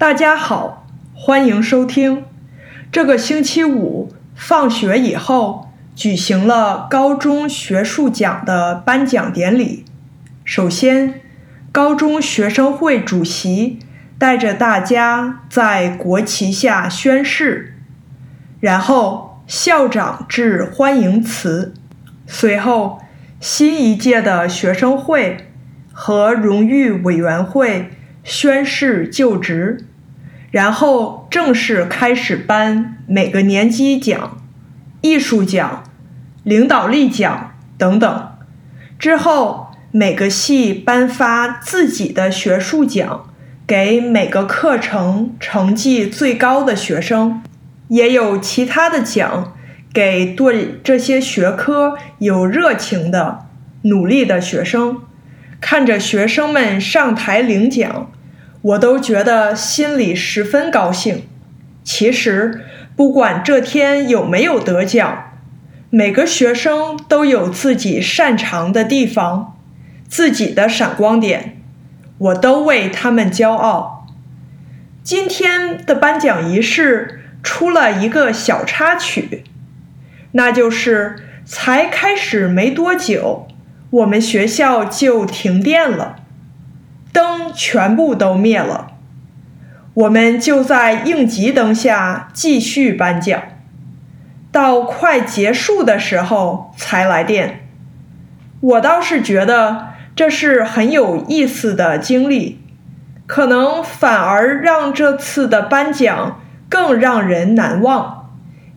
大家好，欢迎收听。这个星期五放学以后，举行了高中学术奖的颁奖典礼。首先，高中学生会主席带着大家在国旗下宣誓，然后校长致欢迎词，随后新一届的学生会和荣誉委员会宣誓就职。然后正式开始颁每个年级奖、艺术奖、领导力奖等等。之后每个系颁发自己的学术奖给每个课程成绩最高的学生，也有其他的奖给对这些学科有热情的努力的学生。看着学生们上台领奖。我都觉得心里十分高兴。其实，不管这天有没有得奖，每个学生都有自己擅长的地方，自己的闪光点，我都为他们骄傲。今天的颁奖仪式出了一个小插曲，那就是才开始没多久，我们学校就停电了。灯全部都灭了，我们就在应急灯下继续颁奖，到快结束的时候才来电。我倒是觉得这是很有意思的经历，可能反而让这次的颁奖更让人难忘。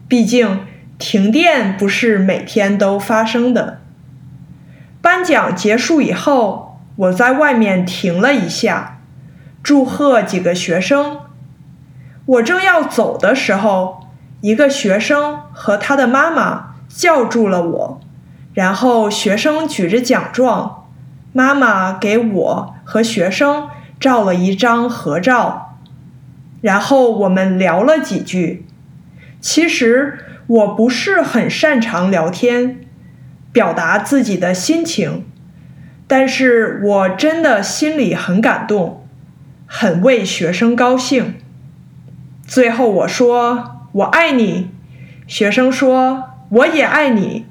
毕竟停电不是每天都发生的。颁奖结束以后。我在外面停了一下，祝贺几个学生。我正要走的时候，一个学生和他的妈妈叫住了我，然后学生举着奖状，妈妈给我和学生照了一张合照，然后我们聊了几句。其实我不是很擅长聊天，表达自己的心情。但是我真的心里很感动，很为学生高兴。最后我说我爱你，学生说我也爱你。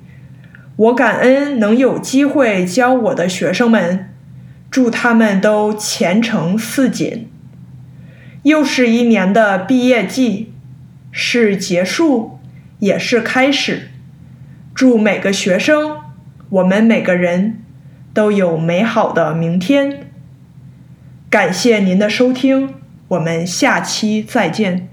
我感恩能有机会教我的学生们，祝他们都前程似锦。又是一年的毕业季，是结束，也是开始。祝每个学生，我们每个人。都有美好的明天。感谢您的收听，我们下期再见。